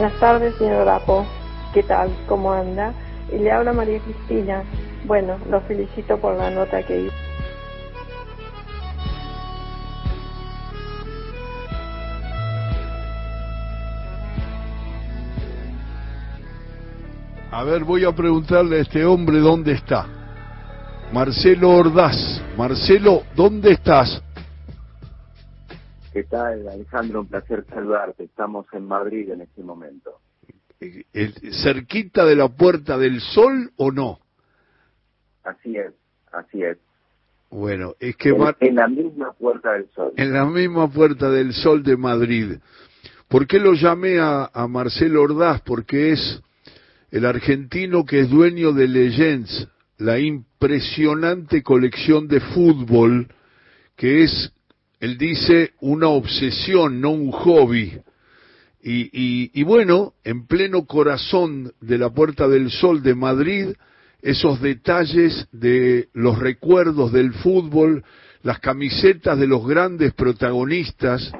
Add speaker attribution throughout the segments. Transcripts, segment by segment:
Speaker 1: Buenas tardes, señor Rapo. ¿Qué tal? ¿Cómo anda? Y le habla María Cristina. Bueno, lo felicito por la nota que hizo.
Speaker 2: A ver, voy a preguntarle a este hombre dónde está. Marcelo Ordaz. Marcelo, ¿dónde estás?
Speaker 3: ¿Qué tal, Alejandro? Un placer saludarte. Estamos en Madrid en este momento.
Speaker 2: El- ¿Cerquita de la Puerta del Sol o no?
Speaker 3: Así es, así es.
Speaker 2: Bueno, es que
Speaker 3: En,
Speaker 2: Mar-
Speaker 3: en la misma Puerta del Sol.
Speaker 2: en la misma Puerta del Sol de Madrid. ¿Por qué lo llamé a, a Marcelo Ordaz? Porque es el argentino que es dueño de Legends, la impresionante colección de fútbol que es, él dice, una obsesión, no un hobby. Y, y, y bueno, en pleno corazón de la Puerta del Sol de Madrid, esos detalles de los recuerdos del fútbol, las camisetas de los grandes protagonistas,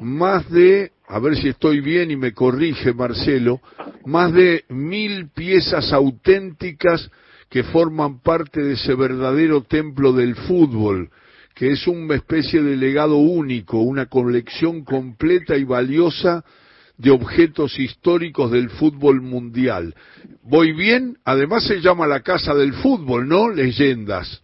Speaker 2: más de, a ver si estoy bien y me corrige Marcelo, más de mil piezas auténticas que forman parte de ese verdadero templo del fútbol, que es una especie de legado único, una colección completa y valiosa de objetos históricos del fútbol mundial. ¿Voy bien? Además se llama la Casa del Fútbol, ¿no? Leyendas.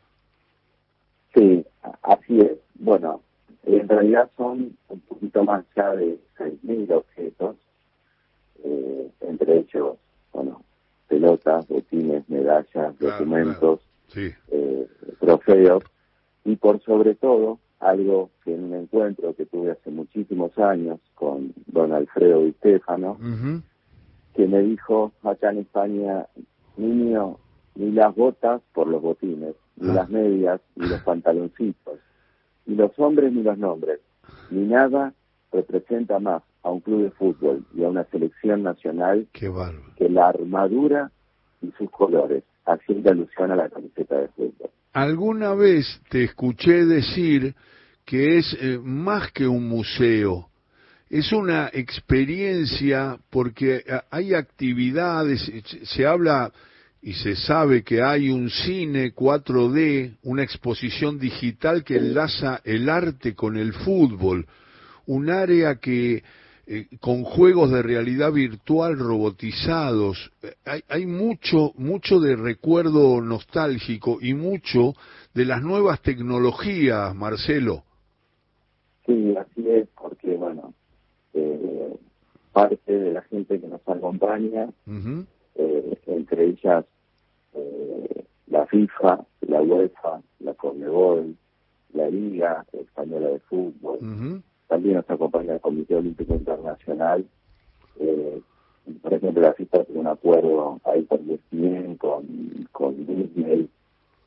Speaker 3: Sí, así es. Bueno, en realidad son un poquito más ya de 6.000 objetos, eh, entre ellos, bueno, pelotas, botines, medallas, documentos,
Speaker 2: Sí.
Speaker 3: eh, trofeos y por sobre todo algo que en un encuentro que tuve hace muchísimos años con don Alfredo Di Stefano, que me dijo acá en España, niño, ni las botas por los botines, ni
Speaker 2: Ah.
Speaker 3: las medias, ni los pantaloncitos, ni los hombres ni los nombres, ni nada representa más a un club de fútbol y a una selección nacional que la armadura y sus colores, haciendo alusión a la camiseta de fútbol.
Speaker 2: Alguna vez te escuché decir que es eh, más que un museo, es una experiencia porque eh, hay actividades, eh, se- habla y se sabe que hay un cine 4D, una exposición digital que enlaza el arte con el fútbol, un área que eh, con juegos de realidad virtual robotizados, eh, hay, hay mucho, mucho de recuerdo nostálgico y mucho de las nuevas tecnologías, Marcelo.
Speaker 3: Sí, así es, porque bueno, eh, parte de la gente que nos acompaña,
Speaker 2: Ujú.
Speaker 3: eh, entre ellas eh, la FIFA, la UEFA, la Conmebol, la Liga Española de Fútbol. También nos acompaña el Comité Olímpico Internacional, eh, por ejemplo la FIFA tiene un acuerdo ahí por ESPN con, con Disney,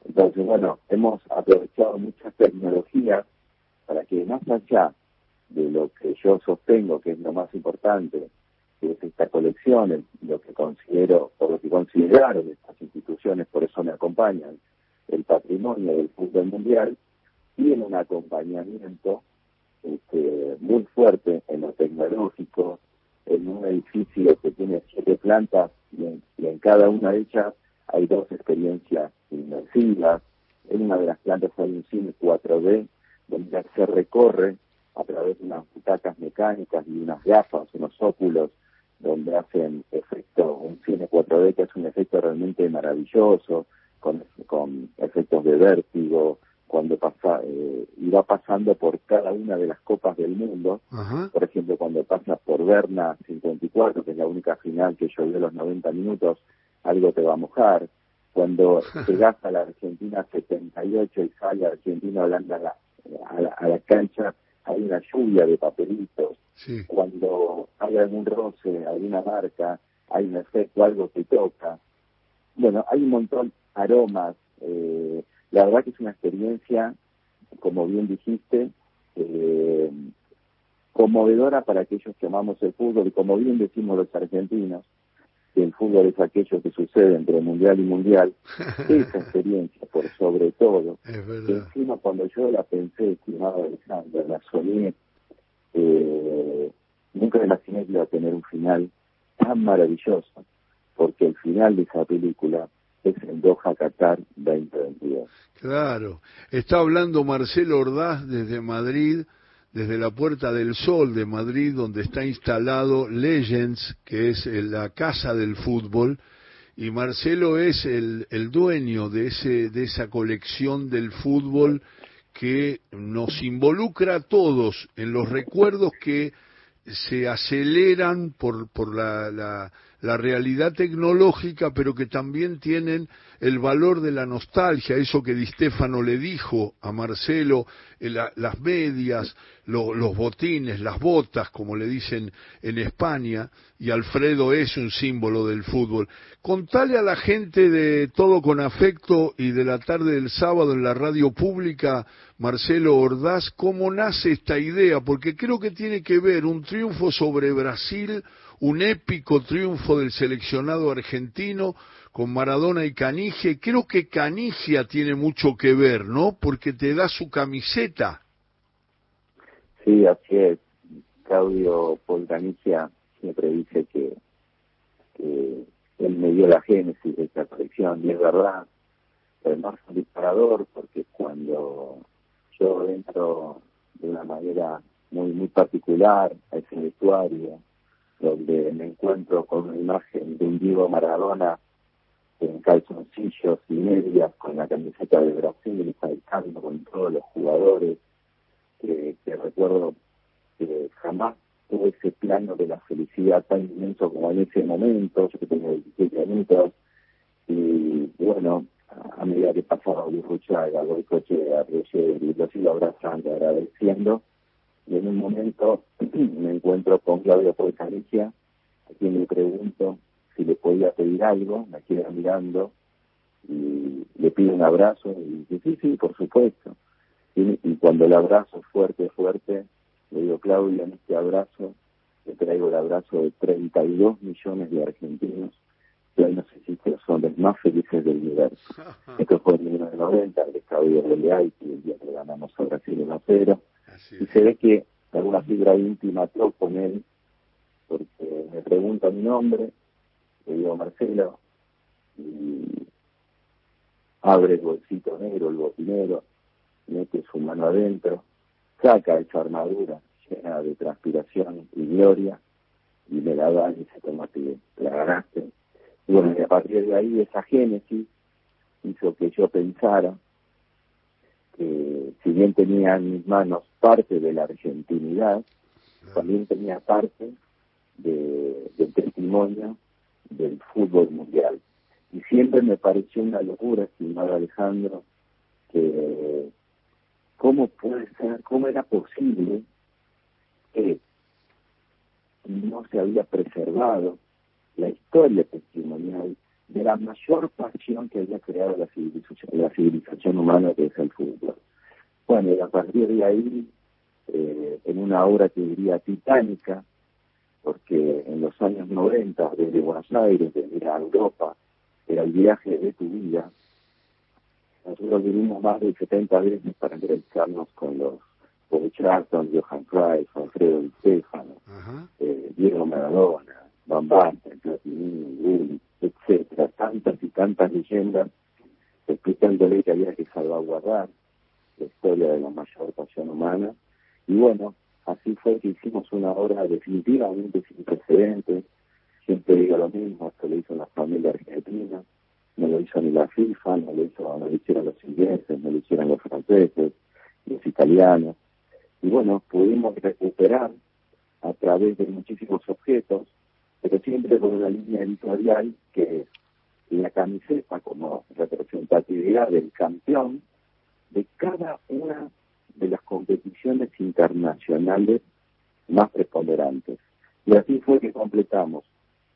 Speaker 3: entonces bueno, hemos aprovechado muchas tecnologías para que más allá de lo que yo sostengo que es lo más importante, que es esta colección, lo que considero, o lo que consideraron estas instituciones, por eso me acompañan, el patrimonio del fútbol mundial, tiene un acompañamiento este, muy fuerte en lo tecnológico, en un edificio que tiene siete plantas y en, cada una de ellas hay dos experiencias inmersivas. En una de las plantas hay un cine 4D donde se recorre a través de unas butacas mecánicas y unas gafas, unos óculos, donde hacen efecto, un cine 4D que es un efecto realmente maravilloso, con, con efectos de vértigo, cuando pasa, eh, y va pasando por cada una de las copas del mundo,
Speaker 2: Ajá.
Speaker 3: por ejemplo, cuando pasa por Berna 54, que es la única final que llovió los 90 minutos, algo te va a mojar. Cuando llegas a la Argentina 78 y sale Argentina Holanda a la, a la, a la cancha, hay una lluvia de papelitos.
Speaker 2: Sí.
Speaker 3: Cuando hay algún roce, alguna marca, hay un efecto, algo que toca. Bueno, hay un montón aromas. Eh, la verdad que es una experiencia, como bien dijiste, eh, conmovedora para aquellos que amamos el fútbol y como bien decimos los argentinos, que el fútbol es aquello que sucede entre mundial y mundial, esa experiencia por sobre todo,
Speaker 2: Es verdad.
Speaker 3: encima cuando yo la pensé, estimado Alexander, la soñé, eh, nunca me imaginé que iba a tener un final tan maravilloso, porque el final de esa película es en Doha, Qatar 2022.
Speaker 2: Claro, está hablando Marcelo Ordaz desde Madrid, desde la Puerta del Sol de Madrid, donde está instalado Legends, que es la casa del fútbol, y Marcelo es el, el dueño de, ese, de esa colección del fútbol que nos involucra a todos en los recuerdos que se aceleran por, por la, la, la realidad tecnológica, pero que también tienen el valor de la nostalgia, eso que Di Stefano le dijo a Marcelo, eh, las medias, los botines, las botas, como le dicen en España, y Alfredo es un símbolo del fútbol. Contale a la gente de Todo con Afecto y de la tarde del sábado en la radio pública, Marcelo Ordaz, cómo nace esta idea, porque creo que tiene que ver un triunfo sobre Brasil, un épico triunfo del seleccionado argentino con Maradona y Canigia. Creo que Canigia tiene mucho que ver, ¿no? Porque te da su camiseta.
Speaker 3: Sí, así es. Claudio Paul Canigia siempre dice que, él me dio la génesis de esta colección, y es verdad. Además, un disparador porque cuando yo entro de una manera muy muy particular a ese vestuario, donde me encuentro con una imagen de un Diego Maradona en calzoncillos y medias con la camiseta de Brasil, saltando con todos los jugadores, que, recuerdo que jamás tuve ese plano de la felicidad tan inmenso como en ese momento, yo que tenía 17 años, y bueno, a medida que pasaba Burruchaga, Boicoche, Arreye, y lo sigo abrazando, agradeciendo, y en un momento me encuentro con Claudio Poesalicia, a quien le pregunto si le podía pedir algo, me queda mirando y le pido un abrazo y dice, sí, sí, por supuesto. Y, cuando el abrazo fuerte, fuerte, le digo, Claudio, en este abrazo le traigo el abrazo de 32 millones de argentinos que hoy no sé si son los más felices del universo. Esto fue en 1990, el estadio de Haití, el día que ganamos a Brasil en 0 y se ve que alguna fibra íntima toco con él, porque me pregunta mi nombre, le digo Marcelo, y abre el bolsito negro, el botinero, mete su mano adentro, saca esa armadura llena de transpiración y gloria, y me la da y dice, toma, te la ganaste. Y bueno, y a partir de ahí esa génesis hizo que yo pensara que si bien tenía en mis manos parte de la argentinidad, también tenía parte de, del testimonio del fútbol mundial. Y siempre me pareció una locura, estimado Alejandro, que cómo puede ser, cómo era posible que no se había preservado la historia testimonial de la mayor pasión que había creado la civilización, la civilización humana, que es el fútbol. Bueno, y a partir de ahí, eh, en una obra que diría titánica, porque en los años 90, desde Buenos Aires, desde Europa, era el viaje de tu vida, nosotros vivimos más de 70 veces para entrevistarnos con los Bobby Charlton, Johan Cruyff, Alfredo Di Stefano, eh, Diego Maradona, Van Basten, Platini, etcétera, tantas y tantas leyendas explicándole que había que salvaguardar la historia de la mayor pasión humana. Y bueno, así fue que hicimos una obra definitivamente sin precedentes. Siempre digo lo mismo, esto lo hizo la familia argentina, no lo hizo ni la FIFA, no lo, hizo, no lo hicieron los ingleses, no lo hicieron los franceses, los italianos. Y bueno, pudimos recuperar a través de muchísimos objetos pero siempre con una línea editorial que es la camiseta como representatividad del campeón de cada una de las competiciones internacionales más preponderantes. Y así fue que completamos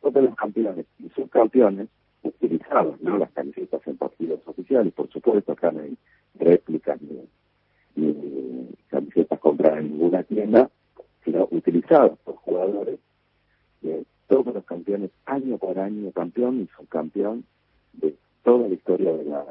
Speaker 3: todos los campeones y subcampeones utilizados, ¿no? Las camisetas en partidos oficiales, por supuesto, acá no hay réplicas ni, camisetas compradas en ninguna tienda, sino utilizadas por jugadores todos los campeones, año por año, campeón y subcampeón de toda la historia de la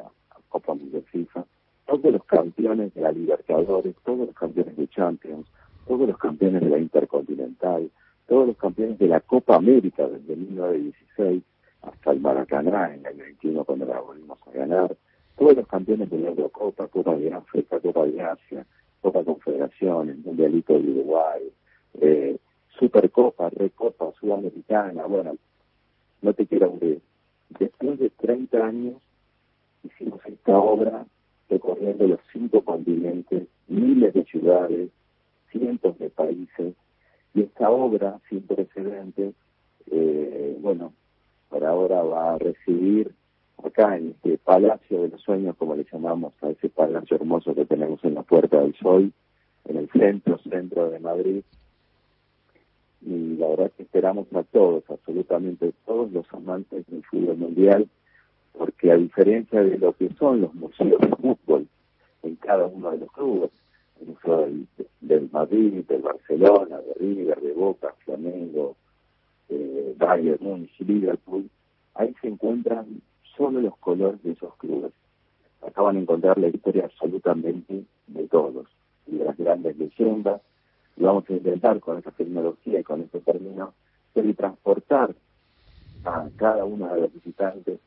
Speaker 3: Copa Mundial FIFA, todos los campeones de la Libertadores, todos los campeones de Champions, todos los campeones de la Intercontinental, todos los campeones de la Copa América desde 1916 hasta el Maracaná en el 21 cuando la volvimos a ganar, todos los campeones de la Eurocopa, Copa de África, Copa de Asia, Copa Confederaciones, Mundialito de Uruguay, eh, Supercopa, Recopa, Sudamericana, bueno, no te quiero aburrir. Después de 30 años hicimos esta obra recorriendo los cinco continentes, miles de ciudades, cientos de países, y esta obra sin precedentes, eh, bueno, por ahora va a recibir acá en este Palacio de los Sueños, como le llamamos a ese palacio hermoso que tenemos en la Puerta del Sol, en el centro, centro de Madrid. Y la verdad que esperamos a todos, absolutamente todos los amantes del fútbol mundial, porque a diferencia de lo que son los museos de fútbol en cada uno de los clubes, el Museo del, Madrid, del Barcelona, de River, de Boca, Flamengo, Bayern Múnich, Liverpool, ahí se encuentran solo los colores de esos clubes. Acaban de encontrar la historia absolutamente de todos y de las grandes leyendas. Y vamos a intentar con esta tecnología y con este término transportar a cada uno de los visitantes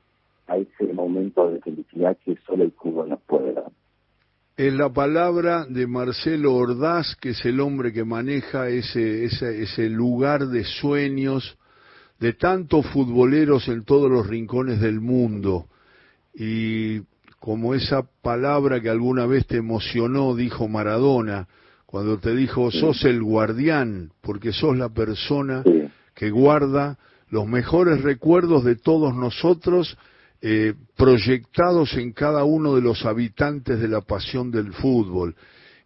Speaker 3: a ese momento de felicidad que solo el club nos puede dar.
Speaker 2: Es la palabra de Marcelo Ordaz, que es el hombre que maneja ese, ese, ese lugar de sueños de tantos futboleros en todos los rincones del mundo. Y como esa palabra que alguna vez te emocionó, dijo Maradona, cuando te dijo, sos el guardián, porque sos la persona que guarda los mejores recuerdos de todos nosotros eh, proyectados en cada uno de los habitantes de la pasión del fútbol.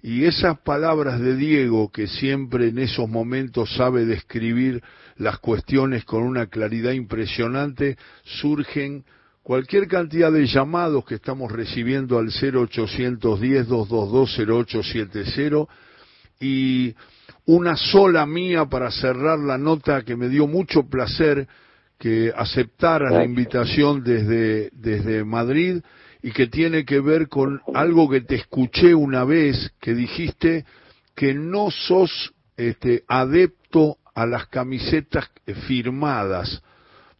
Speaker 2: Y esas palabras de Diego, que siempre en esos momentos sabe describir las cuestiones con una claridad impresionante, surgen cualquier cantidad de llamados que estamos recibiendo al 0810-222-0870 y una sola mía para cerrar la nota que me dio mucho placer que aceptara la invitación desde, desde Madrid y que tiene que ver con algo que te escuché una vez que dijiste que no sos este, adepto a las camisetas firmadas,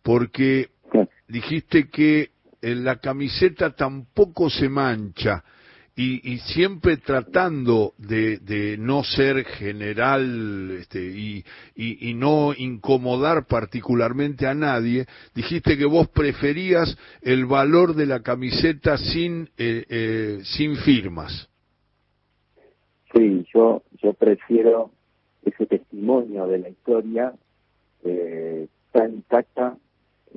Speaker 2: porque dijiste que en la camiseta tampoco se mancha y, siempre tratando de, no ser general este, y, no incomodar particularmente a nadie, dijiste que vos preferías el valor de la camiseta sin, eh, eh, sin firmas.
Speaker 3: Sí, yo, yo prefiero ese testimonio de la historia eh, tan intacta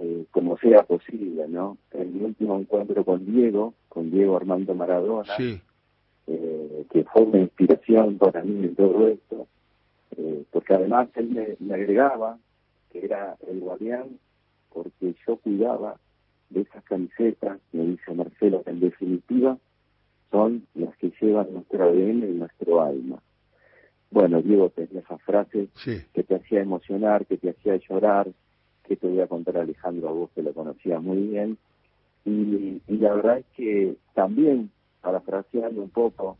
Speaker 3: eh, como sea posible, ¿no? En mi último encuentro con Diego, con Diego Armando Maradona, eh, que fue una inspiración para mí en todo esto, eh, porque además él me, agregaba que era el guardián porque yo cuidaba de esas camisetas, me dice Marcelo, que en definitiva son las que llevan nuestro ADN y nuestro alma. Bueno, Diego tenía esa frase que te hacía emocionar, que te hacía llorar, que te voy a contar Alejandro a vos que lo conocía muy bien. Y, la verdad es que también, parafraseando un poco,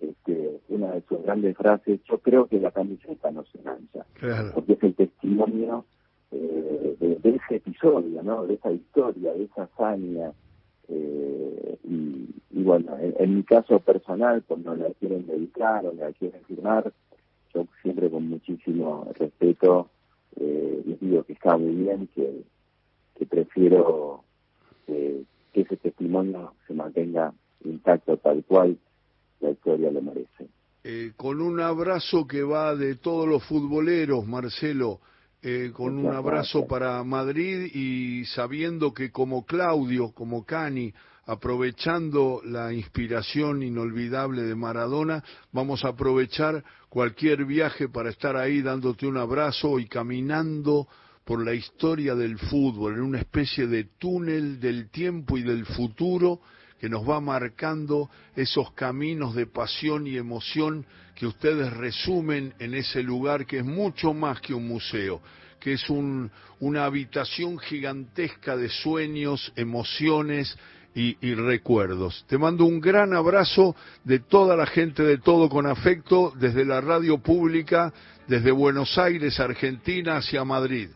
Speaker 3: este, una de sus grandes frases, yo creo que la camiseta no se mancha, porque es el testimonio eh, de, ese episodio, ¿no? de esa historia, de esa hazaña. Eh, y, bueno, en, mi caso personal, cuando la quieren dedicar o la quieren firmar, yo siempre con muchísimo respeto eh, les digo que está muy bien, que, que prefiero que ese testimonio se mantenga intacto tal cual la historia lo merece.
Speaker 2: Eh, con un abrazo que va de todos los futboleros, Marcelo, eh, con un abrazo para Madrid y sabiendo que como Claudio, como Cani, aprovechando la inspiración inolvidable de Maradona, vamos a aprovechar cualquier viaje para estar ahí dándote un abrazo y caminando por la historia del fútbol, en una especie de túnel del tiempo y del futuro que nos va marcando esos caminos de pasión y emoción que ustedes resumen en ese lugar que es mucho más que un museo, que es una habitación gigantesca de sueños, emociones y, recuerdos. Te mando un gran abrazo de toda la gente de Todo con Afecto, desde la radio pública, desde Buenos Aires, Argentina, hacia Madrid.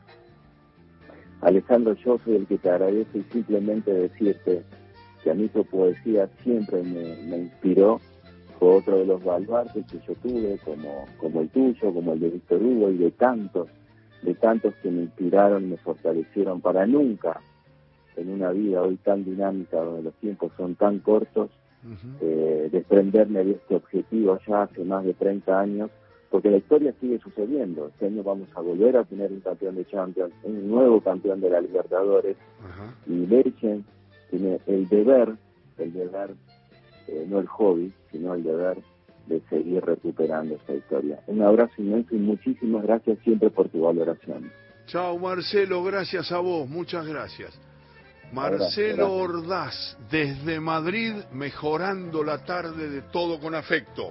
Speaker 3: Alejandro, yo soy el que te agradece y simplemente decirte que a mí tu poesía siempre me, inspiró. Fue otro de los baluartes que yo tuve, como, como el tuyo, como el de Víctor Hugo y de tantos, de tantos que me inspiraron me fortalecieron para nunca en una vida hoy tan dinámica, donde los tiempos son tan cortos, eh, desprenderme de este objetivo ya hace más de 30 años, porque la historia sigue sucediendo. Este año vamos a volver a tener un campeón de Champions, un nuevo campeón de la Libertadores, y Lerchen tiene el deber, el deber, eh, no el hobby, sino el deber de seguir recuperando esta historia. Un abrazo inmenso y muchísimas gracias siempre por tu valoración.
Speaker 2: Chao Marcelo, gracias a vos, muchas gracias. Marcelo Ordaz, desde Madrid, mejorando la tarde de todo con afecto.